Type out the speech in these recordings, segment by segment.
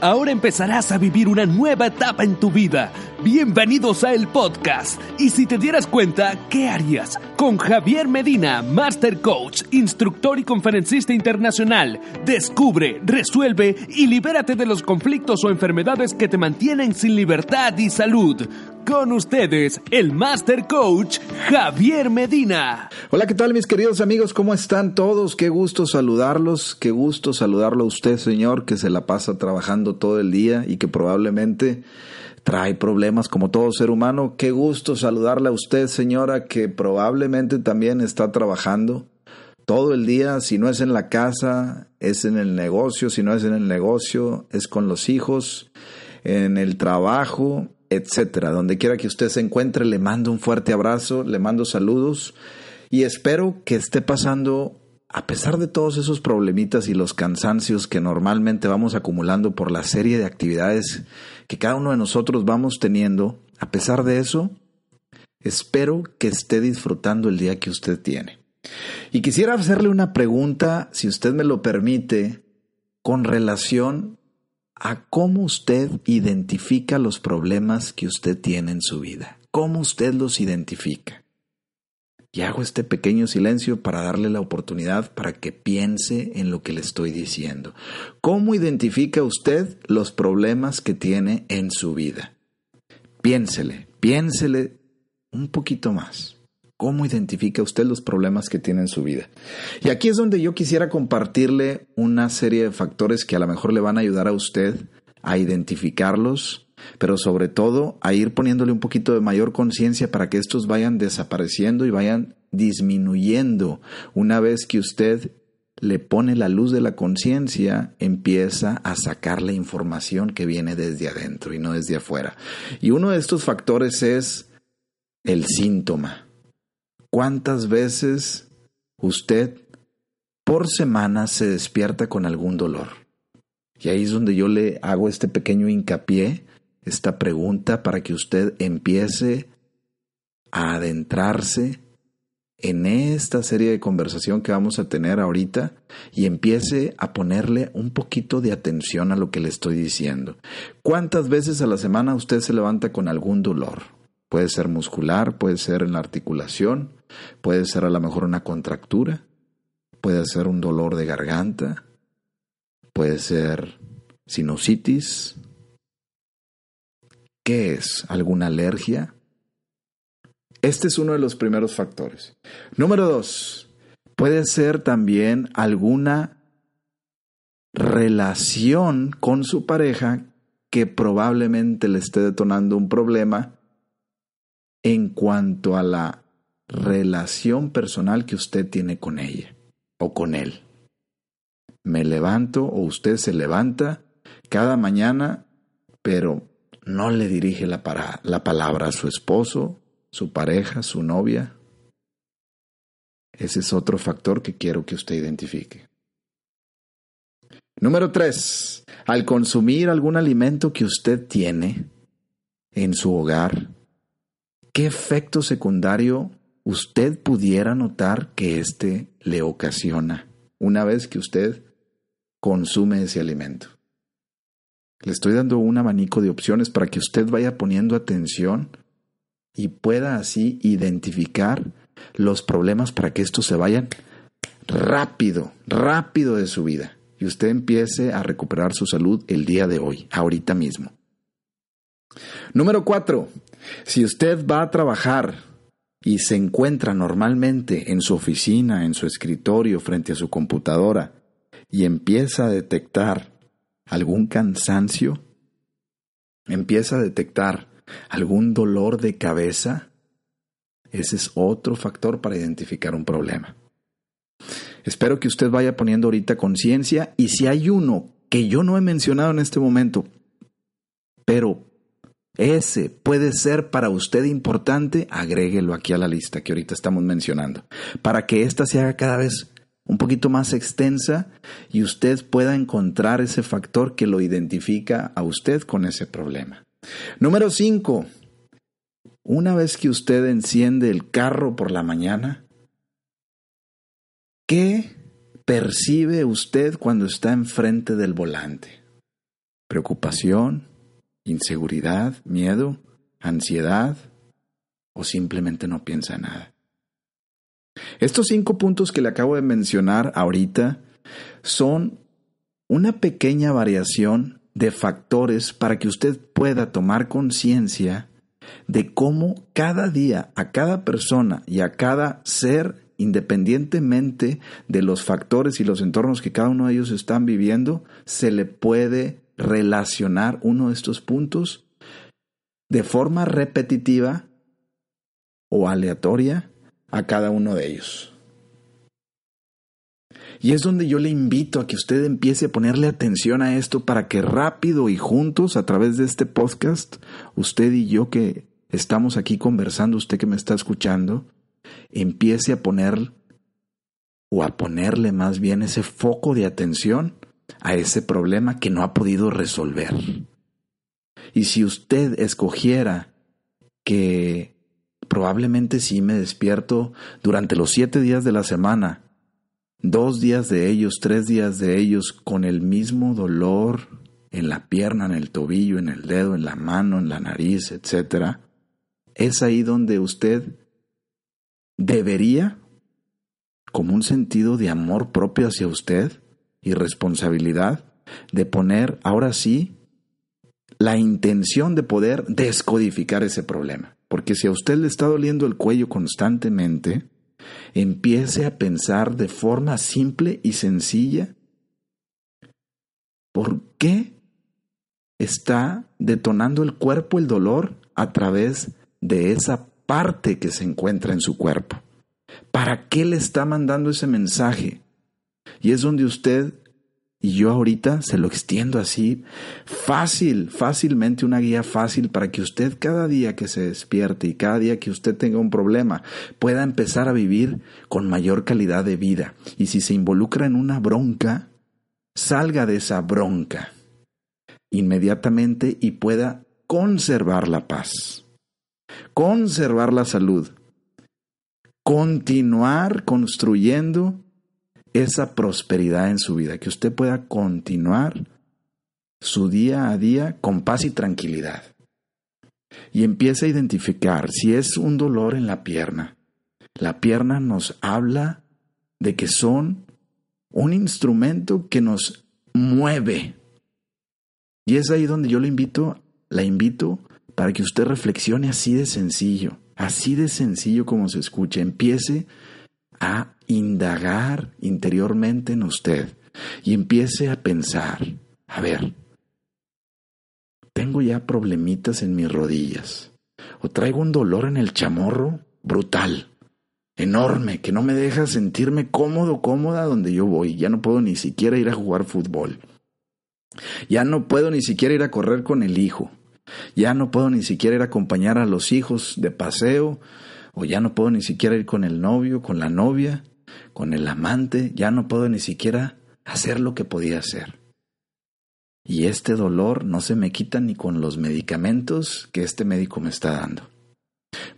Ahora empezarás a vivir una nueva etapa en tu vida. Bienvenidos a el podcast. Y si te dieras cuenta, ¿qué harías? Con Javier Medina, Master Coach, instructor y conferencista internacional. Descubre, resuelve y libérate de los conflictos o enfermedades que te mantienen sin libertad y salud. Con ustedes, el Master Coach Javier Medina. Hola, ¿qué tal mis queridos amigos? ¿Cómo están todos? Qué gusto saludarlos, qué gusto saludarlo a usted, señor, que se la pasa trabajando todo el día y que probablemente trae problemas como todo ser humano. Qué gusto saludarle a usted, señora, que probablemente también está trabajando todo el día, si no es en la casa, es en el negocio, si no es en el negocio, es con los hijos, en el trabajo, etcétera. Donde quiera que usted se encuentre, le mando un fuerte abrazo, le mando saludos y espero que esté pasando, a pesar de todos esos problemitas y los cansancios que normalmente vamos acumulando por la serie de actividades que cada uno de nosotros vamos teniendo, a pesar de eso, espero que esté disfrutando el día que usted tiene. Y quisiera hacerle una pregunta, si usted me lo permite, con relación a cómo usted identifica los problemas que usted tiene en su vida. ¿Cómo usted los identifica? Y hago este pequeño silencio para darle la oportunidad para que piense en lo que le estoy diciendo. ¿Cómo identifica usted los problemas que tiene en su vida? Piénsele, piénsele un poquito más. ¿Cómo identifica usted los problemas que tiene en su vida? Y aquí es donde yo quisiera compartirle una serie de factores que a lo mejor le van a ayudar a usted a identificarlos, pero sobre todo a ir poniéndole un poquito de mayor conciencia para que estos vayan desapareciendo y vayan disminuyendo. Una vez que usted le pone la luz de la conciencia, empieza a sacar la información que viene desde adentro y no desde afuera. Y uno de estos factores es el síntoma. ¿Cuántas veces usted por semana se despierta con algún dolor? Y ahí es donde yo le hago este pequeño hincapié, esta pregunta para que usted empiece a adentrarse en esta serie de conversación que vamos a tener ahorita y empiece a ponerle un poquito de atención a lo que le estoy diciendo. ¿Cuántas veces a la semana usted se levanta con algún dolor? Puede ser muscular, puede ser en la articulación, puede ser a lo mejor una contractura, puede ser un dolor de garganta, puede ser sinusitis. ¿Qué es? ¿Alguna alergia? Este es uno de los primeros factores. Número dos, puede ser también alguna relación con su pareja que probablemente le esté detonando un problema en cuanto a la relación personal que usted tiene con ella o con él. Me levanto o usted se levanta cada mañana, pero no le dirige la, la palabra a su esposo, su pareja, su novia. Ese es otro factor que quiero que usted identifique. Número tres, al consumir algún alimento que usted tiene en su hogar, ¿qué efecto secundario usted pudiera notar que éste le ocasiona una vez que usted consume ese alimento? Le estoy dando un abanico de opciones para que usted vaya poniendo atención y pueda así identificar los problemas para que estos se vayan rápido, rápido de su vida y usted empiece a recuperar su salud el día de hoy, ahorita mismo. Número cuatro, si usted va a trabajar y se encuentra normalmente en su oficina, en su escritorio, frente a su computadora, y empieza a detectar algún cansancio, empieza a detectar algún dolor de cabeza, ese es otro factor para identificar un problema. Espero que usted vaya poniendo ahorita conciencia y si hay uno que yo no he mencionado en este momento, pero ese puede ser para usted importante, agréguelo aquí a la lista que ahorita estamos mencionando, para que ésta se haga cada vez un poquito más extensa y usted pueda encontrar ese factor que lo identifica a usted con ese problema. Número 5. Una vez que usted enciende el carro por la mañana, ¿qué percibe usted cuando está enfrente del volante? preocupación, inseguridad, miedo, ansiedad o simplemente no piensa nada. Estos cinco puntos que le acabo de mencionar ahorita son una pequeña variación de factores para que usted pueda tomar conciencia de cómo cada día a cada persona y a cada ser, independientemente de los factores y los entornos que cada uno de ellos están viviendo, se le puede relacionar uno de estos puntos de forma repetitiva o aleatoria a cada uno de ellos. Y es donde yo le invito a que usted empiece a ponerle atención a esto para que rápido y juntos a través de este podcast, usted y yo que estamos aquí conversando, usted que me está escuchando, empiece a poner o a ponerle más bien ese foco de atención a ese problema que no ha podido resolver. Y si usted escogiera que probablemente sí me despierto durante los siete días de la semana, dos días de ellos, tres días de ellos, con el mismo dolor en la pierna, en el tobillo, en el dedo, en la mano, en la nariz, etc., es ahí donde usted debería, como un sentido de amor propio hacia usted y responsabilidad, de poner ahora sí la intención de poder descodificar ese problema. Porque si a usted le está doliendo el cuello constantemente, empiece a pensar de forma simple y sencilla por qué está detonando el cuerpo el dolor a través de esa parte que se encuentra en su cuerpo. ¿Para qué le está mandando ese mensaje? Y es donde usted y yo ahorita se lo extiendo así, fácil, fácilmente una guía fácil para que usted cada día que se despierte y cada día que usted tenga un problema pueda empezar a vivir con mayor calidad de vida. Y si se involucra en una bronca, salga de esa bronca inmediatamente y pueda conservar la paz, conservar la salud, continuar construyendo esa prosperidad en su vida, que usted pueda continuar su día a día con paz y tranquilidad. Y empiece a identificar si es un dolor en la pierna. La pierna nos habla de que son un instrumento que nos mueve. Y es ahí donde yo le invito, la invito para que usted reflexione así de sencillo, así de sencillo como se escucha. Empiece a indagar interiormente en usted y empiece a pensar, a ver, tengo ya problemitas en mis rodillas o traigo un dolor en el chamorro brutal, enorme, que no me deja sentirme cómodo, cómoda donde yo voy. Ya no puedo ni siquiera ir a jugar fútbol. Ya no puedo ni siquiera ir a correr con el hijo. Ya no puedo ni siquiera ir a acompañar a los hijos de paseo. O ya no puedo ni siquiera ir con el novio, con la novia con el amante, ya no puedo ni siquiera hacer lo que podía hacer. Y este dolor no se me quita ni con los medicamentos que este médico me está dando.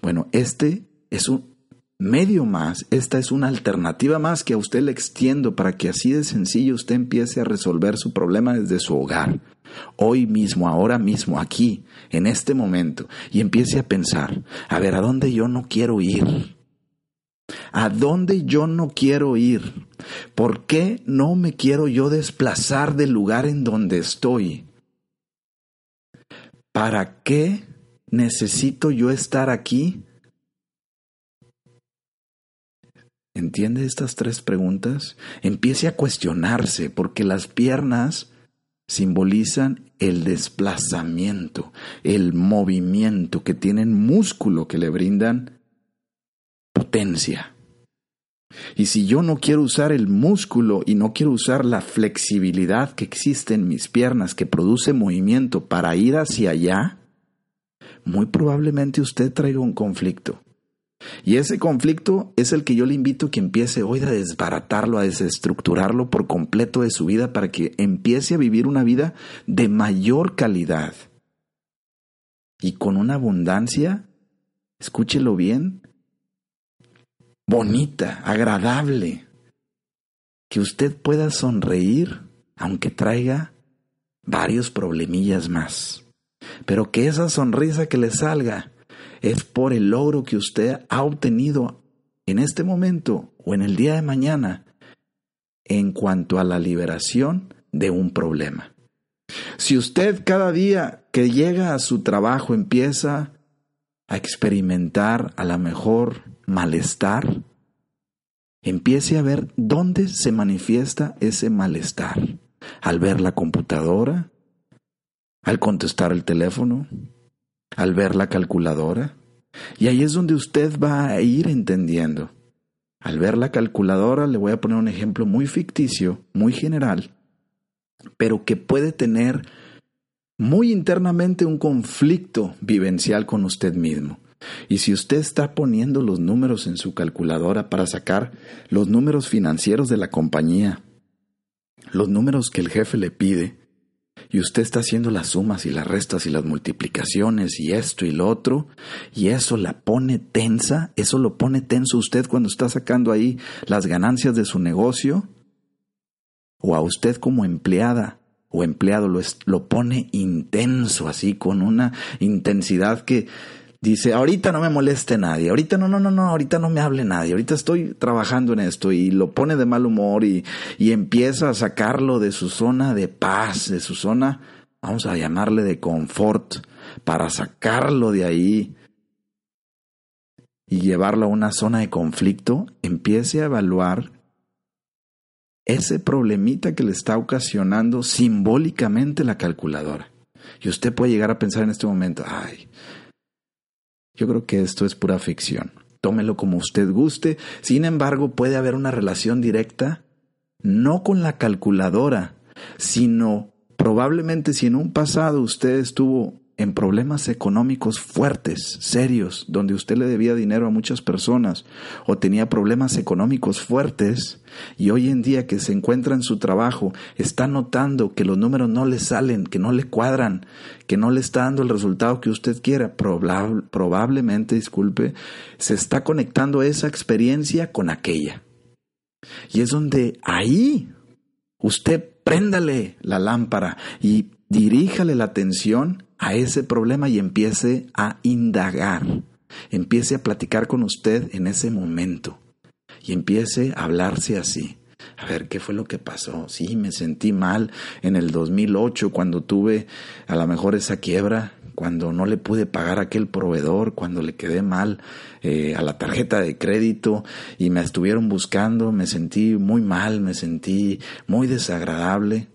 Bueno, este es un medio más, esta es una alternativa más que a usted le extiendo para que así de sencillo usted empiece a resolver su problema desde su hogar, hoy mismo, ahora mismo, aquí, en este momento, y empiece a pensar, a ver, ¿a dónde yo no quiero ir? ¿A dónde yo no quiero ir? ¿Por qué no me quiero yo desplazar del lugar en donde estoy? ¿Para qué necesito yo estar aquí? ¿Entiende estas tres preguntas? Empiece a cuestionarse porque las piernas simbolizan el desplazamiento, el movimiento, que tienen músculo que le brindan potencia. Y si yo no quiero usar el músculo y no quiero usar la flexibilidad que existe en mis piernas que produce movimiento para ir hacia allá, muy probablemente usted traiga un conflicto. Y ese conflicto es el que yo le invito a que empiece hoy a desbaratarlo, a desestructurarlo por completo de su vida para que empiece a vivir una vida de mayor calidad y con una abundancia, escúchelo bien, bonita, agradable, que usted pueda sonreír aunque traiga varios problemillas más. Pero que esa sonrisa que le salga es por el logro que usted ha obtenido en este momento o en el día de mañana en cuanto a la liberación de un problema. Si usted cada día que llega a su trabajo empieza a experimentar a lo mejor malestar, empiece a ver dónde se manifiesta ese malestar. Al ver la computadora, al contestar el teléfono, al ver la calculadora. Y ahí es donde usted va a ir entendiendo. Al ver la calculadora, le voy a poner un ejemplo muy ficticio, muy general, pero que puede tener muy internamente un conflicto vivencial con usted mismo. Y si usted está poniendo los números en su calculadora para sacar los números financieros de la compañía, los números que el jefe le pide, y usted está haciendo las sumas y las restas y las multiplicaciones y esto y lo otro, y eso la pone tensa, eso lo pone tenso usted cuando está sacando ahí las ganancias de su negocio, o a usted como empleada o empleado lo, lo pone intenso, así con una intensidad que dice, ahorita no me moleste nadie, ahorita no, no, no, no, ahorita no me hable nadie, ahorita estoy trabajando en esto y lo pone de mal humor y, y empieza a sacarlo de su zona de paz, de su zona, vamos a llamarle de confort, para sacarlo de ahí y llevarlo a una zona de conflicto, empiece a evaluar ese problemita que le está ocasionando simbólicamente la calculadora. Y usted puede llegar a pensar en este momento, ay, yo creo que esto es pura ficción. Tómelo como usted guste. Sin embargo, puede haber una relación directa, no con la calculadora, sino probablemente si en un pasado usted estuvo en problemas económicos fuertes, serios, donde usted le debía dinero a muchas personas o tenía problemas económicos fuertes y hoy en día que se encuentra en su trabajo está notando que los números no le salen, que no le cuadran, que no le está dando el resultado que usted quiera, probablemente, disculpe, se está conectando esa experiencia con aquella. Y es donde ahí usted préndale la lámpara y diríjale la atención a ese problema y empiece a indagar, empiece a platicar con usted en ese momento y empiece a hablarse así. A ver, ¿qué fue lo que pasó? Sí, me sentí mal en el 2008 cuando tuve a lo mejor esa quiebra, cuando no le pude pagar a aquel proveedor, cuando le quedé mal eh, a la tarjeta de crédito y me estuvieron buscando, me sentí muy mal, me sentí muy desagradable.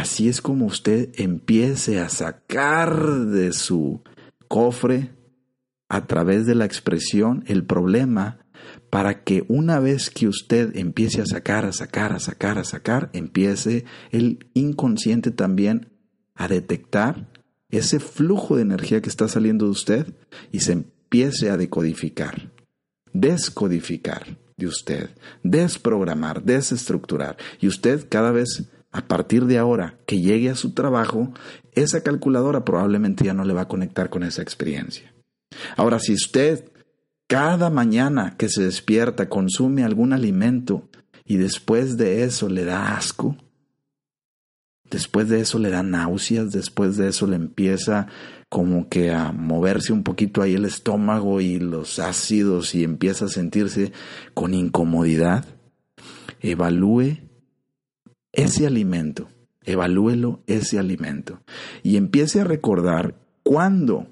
Así es como usted empiece a sacar de su cofre a través de la expresión el problema para que una vez que usted empiece a sacar, a sacar, a sacar, a sacar, empiece el inconsciente también a detectar ese flujo de energía que está saliendo de usted y se empiece a decodificar, descodificar de usted, desprogramar, desestructurar. Y usted cada vez a partir de ahora que llegue a su trabajo, esa calculadora probablemente ya no le va a conectar con esa experiencia. Ahora, si usted cada mañana que se despierta consume algún alimento y después de eso le da asco, después de eso le da náuseas, después de eso le empieza como que a moverse un poquito ahí el estómago y los ácidos y empieza a sentirse con incomodidad, evalúe ese alimento, evalúelo ese alimento y empiece a recordar cuándo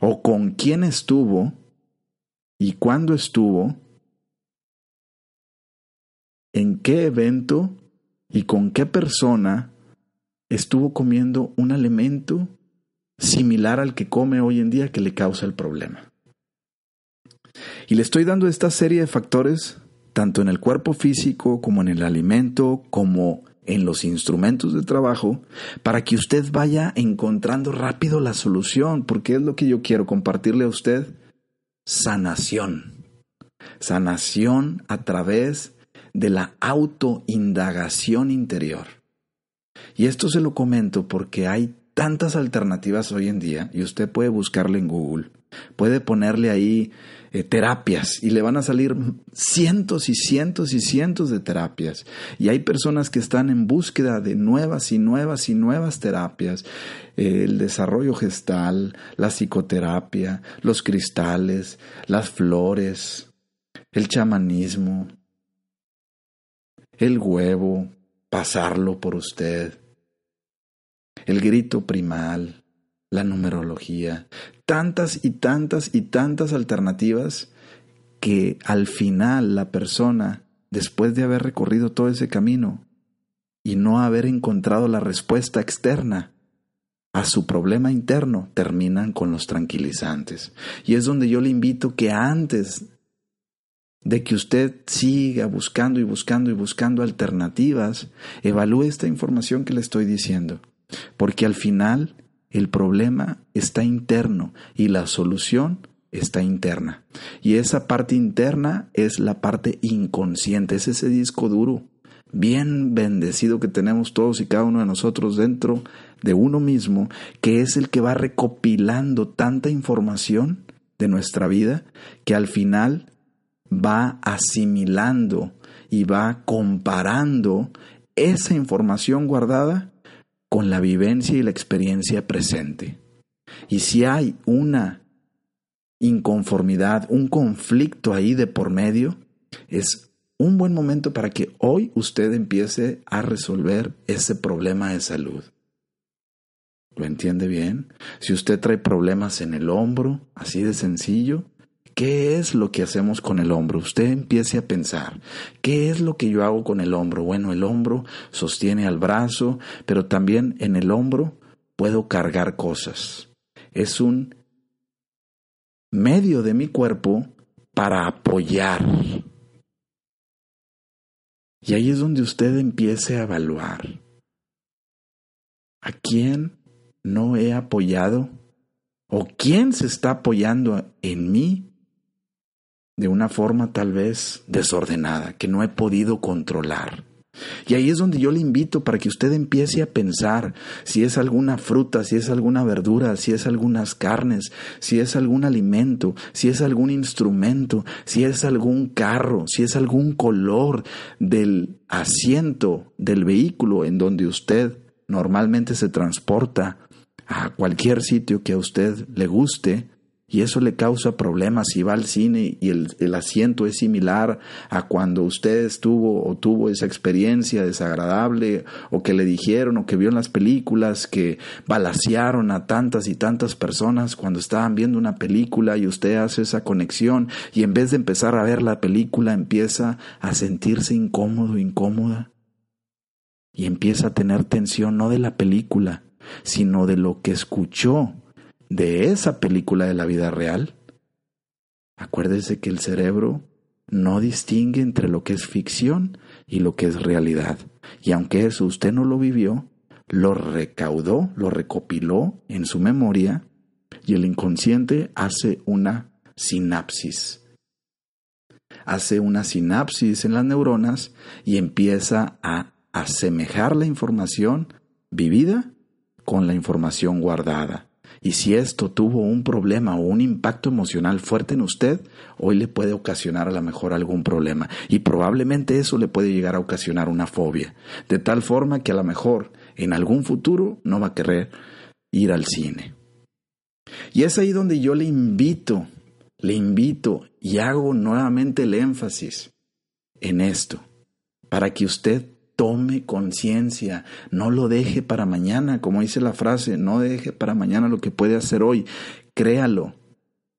o con quién estuvo y cuándo estuvo, en qué evento y con qué persona estuvo comiendo un alimento similar al que come hoy en día que le causa el problema. Y le estoy dando esta serie de factores tanto en el cuerpo físico como en el alimento, como en los instrumentos de trabajo, para que usted vaya encontrando rápido la solución, porque es lo que yo quiero compartirle a usted. Sanación. Sanación a través de la autoindagación interior. Y esto se lo comento porque hay tantas alternativas hoy en día, y usted puede buscarle en Google, puede ponerle ahí eh, terapias y le van a salir cientos y cientos y cientos de terapias. Y hay personas que están en búsqueda de nuevas y nuevas y nuevas terapias. el desarrollo gestal, la psicoterapia, los cristales, las flores, el chamanismo, el huevo, pasarlo por usted, el grito primal, la numerología, tantas y tantas y tantas alternativas que al final la persona, después de haber recorrido todo ese camino y no haber encontrado la respuesta externa a su problema interno, terminan con los tranquilizantes. Y es donde yo le invito que antes de que usted siga buscando y buscando y buscando alternativas, evalúe esta información que le estoy diciendo, porque al final el problema está interno y la solución está interna. Y esa parte interna es la parte inconsciente, es ese disco duro, bien bendecido que tenemos todos y cada uno de nosotros dentro de uno mismo, que es el que va recopilando tanta información de nuestra vida que al final va asimilando y va comparando esa información guardada con la vivencia y la experiencia presente. Y si hay una inconformidad, un conflicto ahí de por medio, es un buen momento para que hoy usted empiece a resolver ese problema de salud. ¿Lo entiende bien? Si usted trae problemas en el hombro, así de sencillo, ¿Qué es lo que hacemos con el hombro? Usted empiece a pensar, ¿qué es lo que yo hago con el hombro? Bueno, el hombro sostiene al brazo, pero también en el hombro puedo cargar cosas. Es un medio de mi cuerpo para apoyar. Y ahí es donde usted empiece a evaluar. ¿A quién no he apoyado? ¿O quién se está apoyando en mí de una forma tal vez desordenada, que no he podido controlar. Y ahí es donde yo le invito para que usted empiece a pensar si es alguna fruta, si es alguna verdura, si es algunas carnes, si es algún alimento, si es algún instrumento, si es algún carro, si es algún color del asiento del vehículo en donde usted normalmente se transporta a cualquier sitio que a usted le guste, y eso le causa problemas si va al cine y el, asiento es similar a cuando usted estuvo o tuvo esa experiencia desagradable o que le dijeron o que vio en las películas que balasearon a tantas y tantas personas cuando estaban viendo una película y usted hace esa conexión y en vez de empezar a ver la película empieza a sentirse incómodo, incómoda. Y empieza a tener tensión no de la película, sino de lo que escuchó de esa película de la vida real, acuérdese que el cerebro no distingue entre lo que es ficción y lo que es realidad. Y aunque eso usted no lo vivió, lo recaudó, lo recopiló en su memoria y el inconsciente hace una sinapsis. Hace una sinapsis en las neuronas y empieza a asemejar la información vivida con la información guardada. Y si esto tuvo un problema o un impacto emocional fuerte en usted, hoy le puede ocasionar a lo mejor algún problema. Y probablemente eso le puede llegar a ocasionar una fobia. De tal forma que a lo mejor en algún futuro no va a querer ir al cine. Y es ahí donde yo le invito, le invito y hago nuevamente el énfasis en esto, para que usted tome conciencia, no lo deje para mañana, como dice la frase, no deje para mañana lo que puede hacer hoy, créalo.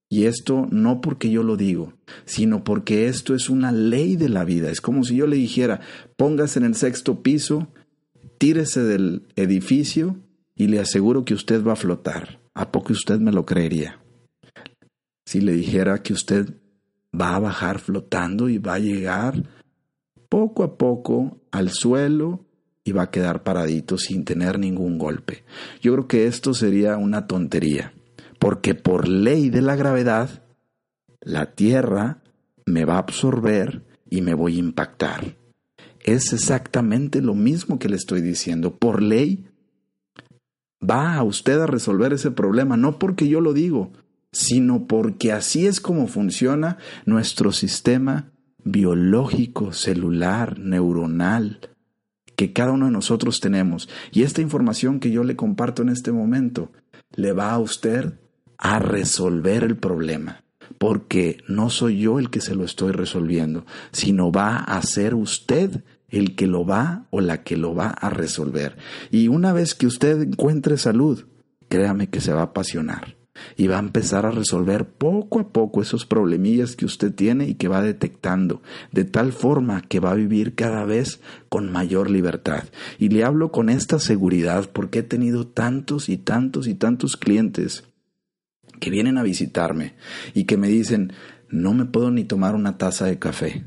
Y esto no porque yo lo digo, sino porque esto es una ley de la vida. Es como si yo le dijera, póngase en el sexto piso, tírese del edificio y le aseguro que usted va a flotar. ¿A poco usted me lo creería? Si le dijera que usted va a bajar flotando y va a llegar poco a poco al suelo y va a quedar paradito sin tener ningún golpe. Yo creo que esto sería una tontería, porque por ley de la gravedad, la Tierra me va a absorber y me voy a impactar. Es exactamente lo mismo que le estoy diciendo. Por ley va a usted a resolver ese problema, no porque yo lo digo, sino porque así es como funciona nuestro sistema biológico, celular, neuronal, que cada uno de nosotros tenemos. Y esta información que yo le comparto en este momento le va a usted a resolver el problema, porque no soy yo el que se lo estoy resolviendo, sino va a ser usted el que lo va o la que lo va a resolver. Y una vez que usted encuentre salud, créame que se va a apasionar y va a empezar a resolver poco a poco esos problemillas que usted tiene y que va detectando, de tal forma que va a vivir cada vez con mayor libertad. Y le hablo con esta seguridad porque he tenido tantos y tantos y tantos clientes que vienen a visitarme y que me dicen, no me puedo ni tomar una taza de café,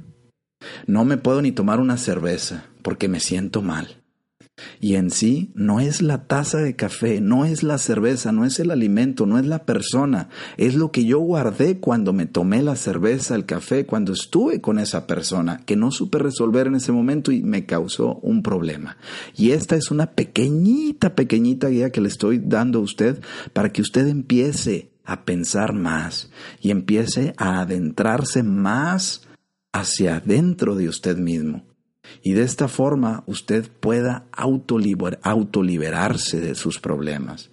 no me puedo ni tomar una cerveza porque me siento mal. Y en sí no es la taza de café, no es la cerveza, no es el alimento, no es la persona, es lo que yo guardé cuando me tomé la cerveza, el café, cuando estuve con esa persona, que no supe resolver en ese momento y me causó un problema. Y esta es una pequeñita, pequeñita guía que le estoy dando a usted para que usted empiece a pensar más y empiece a adentrarse más hacia adentro de usted mismo y de esta forma usted pueda autoliberarse de sus problemas,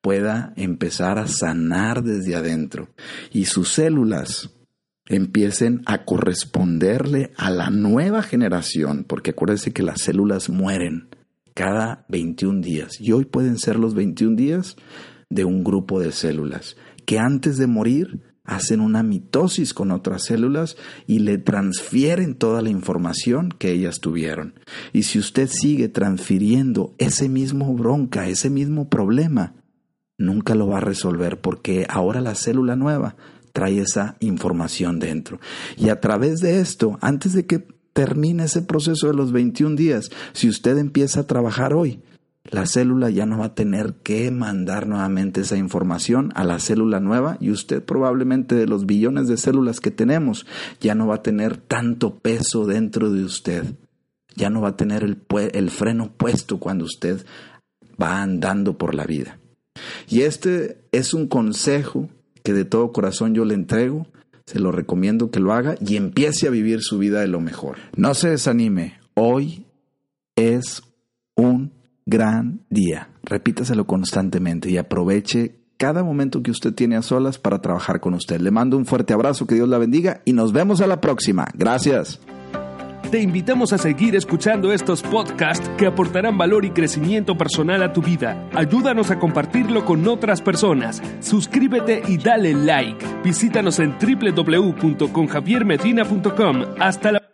pueda empezar a sanar desde adentro y sus células empiecen a corresponderle a la nueva generación, porque acuérdese que las células mueren cada 21 días y hoy pueden ser los 21 días de un grupo de células que antes de morir hacen una mitosis con otras células y le transfieren toda la información que ellas tuvieron. Y si usted sigue transfiriendo ese mismo bronca, ese mismo problema, nunca lo va a resolver porque ahora la célula nueva trae esa información dentro. Y a través de esto, antes de que termine ese proceso de los 21 días, si usted empieza a trabajar hoy, la célula ya no va a tener que mandar nuevamente esa información a la célula nueva y usted probablemente de los billones de células que tenemos ya no va a tener tanto peso dentro de usted. Ya no va a tener el, el freno puesto cuando usted va andando por la vida. Y este es un consejo que de todo corazón yo le entrego. Se lo recomiendo que lo haga y empiece a vivir su vida de lo mejor. No se desanime. Hoy es un gran día. Repítaselo constantemente y aproveche cada momento que usted tiene a solas para trabajar con usted. Le mando un fuerte abrazo, que Dios la bendiga y nos vemos a la próxima. Gracias. Te invitamos a seguir escuchando estos podcasts que aportarán valor y crecimiento personal a tu vida. Ayúdanos a compartirlo con otras personas. Suscríbete y dale like. Visítanos en www.conjaviermedina.com. Hasta la